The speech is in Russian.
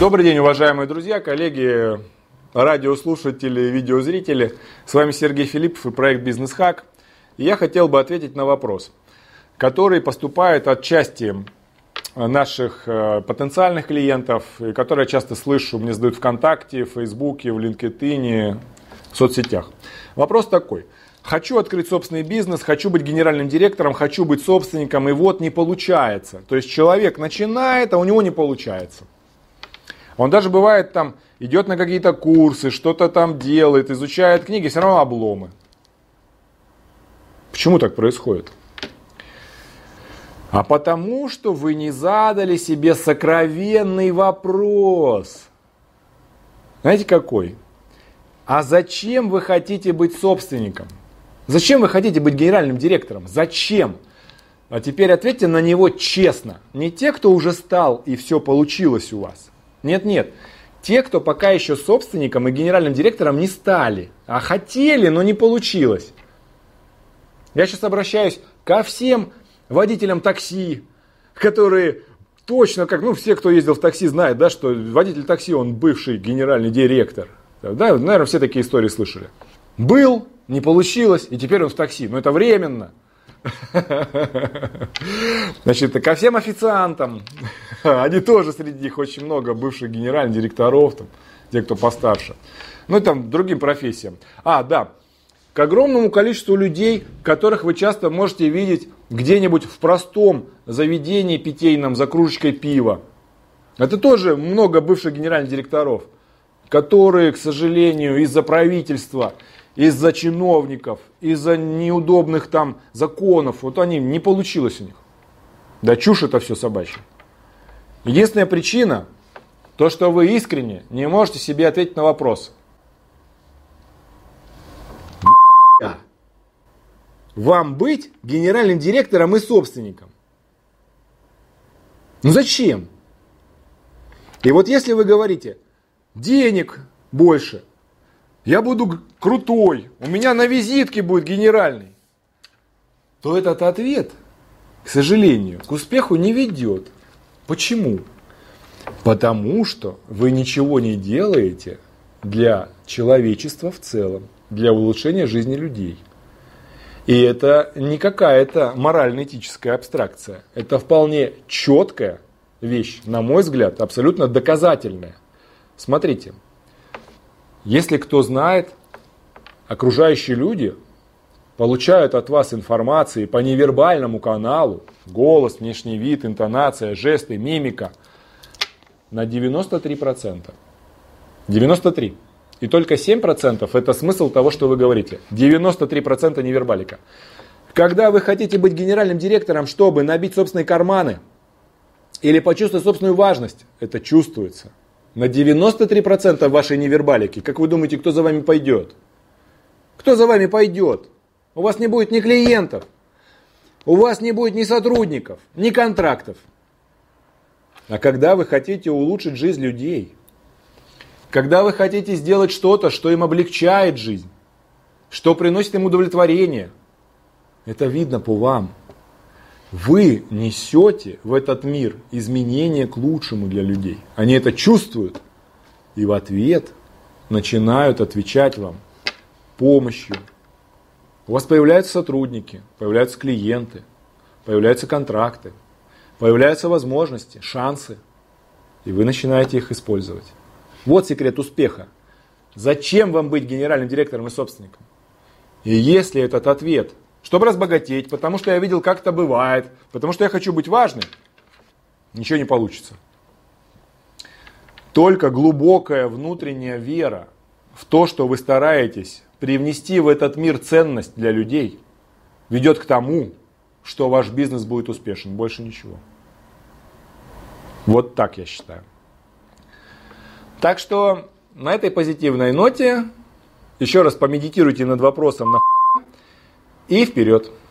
Добрый день, уважаемые друзья, коллеги, радиослушатели, видеозрители. С вами Сергей Филиппов и проект «Бизнес Хак». Я хотел бы ответить на вопрос, который поступает от части наших э, потенциальных клиентов, и который я часто слышу, мне задают ВКонтакте, в Фейсбуке, в LinkedIn, в соцсетях. Вопрос такой. Хочу открыть собственный бизнес, хочу быть генеральным директором, хочу быть собственником, и вот не получается. То есть человек начинает, а у него не получается. Он даже бывает там, идет на какие-то курсы, что-то там делает, изучает книги, все равно обломы. Почему так происходит? А потому что вы не задали себе сокровенный вопрос. Знаете какой? А зачем вы хотите быть собственником? Зачем вы хотите быть генеральным директором? Зачем? А теперь ответьте на него честно. Не те, кто уже стал и все получилось у вас. Нет, нет. Те, кто пока еще собственником и генеральным директором не стали, а хотели, но не получилось. Я сейчас обращаюсь ко всем водителям такси, которые точно как, ну, все, кто ездил в такси, знают, да, что водитель такси, он бывший генеральный директор. Да, наверное, все такие истории слышали. Был, не получилось, и теперь он в такси. Но это временно. Значит, ко всем официантам, они тоже среди них очень много бывших генеральных директоров, там, те, кто постарше. Ну и там другим профессиям. А, да, к огромному количеству людей, которых вы часто можете видеть где-нибудь в простом заведении питейном за кружечкой пива. Это тоже много бывших генеральных директоров, которые, к сожалению, из-за правительства, из-за чиновников, из-за неудобных там законов, вот они, не получилось у них. Да чушь это все собачья. Единственная причина, то, что вы искренне не можете себе ответить на вопрос. Вам быть генеральным директором и собственником. Ну зачем? И вот если вы говорите, денег больше – я буду крутой, у меня на визитке будет генеральный, то этот ответ, к сожалению, к успеху не ведет. Почему? Потому что вы ничего не делаете для человечества в целом, для улучшения жизни людей. И это не какая-то морально-этическая абстракция. Это вполне четкая вещь, на мой взгляд, абсолютно доказательная. Смотрите, если кто знает, окружающие люди получают от вас информации по невербальному каналу, голос, внешний вид, интонация, жесты, мимика, на 93%. 93%. И только 7% это смысл того, что вы говорите. 93% невербалика. Когда вы хотите быть генеральным директором, чтобы набить собственные карманы или почувствовать собственную важность, это чувствуется – на 93% вашей невербалики. Как вы думаете, кто за вами пойдет? Кто за вами пойдет? У вас не будет ни клиентов, у вас не будет ни сотрудников, ни контрактов. А когда вы хотите улучшить жизнь людей, когда вы хотите сделать что-то, что им облегчает жизнь, что приносит им удовлетворение, это видно по вам. Вы несете в этот мир изменения к лучшему для людей. Они это чувствуют и в ответ начинают отвечать вам помощью. У вас появляются сотрудники, появляются клиенты, появляются контракты, появляются возможности, шансы, и вы начинаете их использовать. Вот секрет успеха. Зачем вам быть генеральным директором и собственником? И если этот ответ – чтобы разбогатеть, потому что я видел, как это бывает, потому что я хочу быть важным, ничего не получится. Только глубокая внутренняя вера в то, что вы стараетесь привнести в этот мир ценность для людей, ведет к тому, что ваш бизнес будет успешен. Больше ничего. Вот так я считаю. Так что на этой позитивной ноте еще раз помедитируйте над вопросом на и вперед!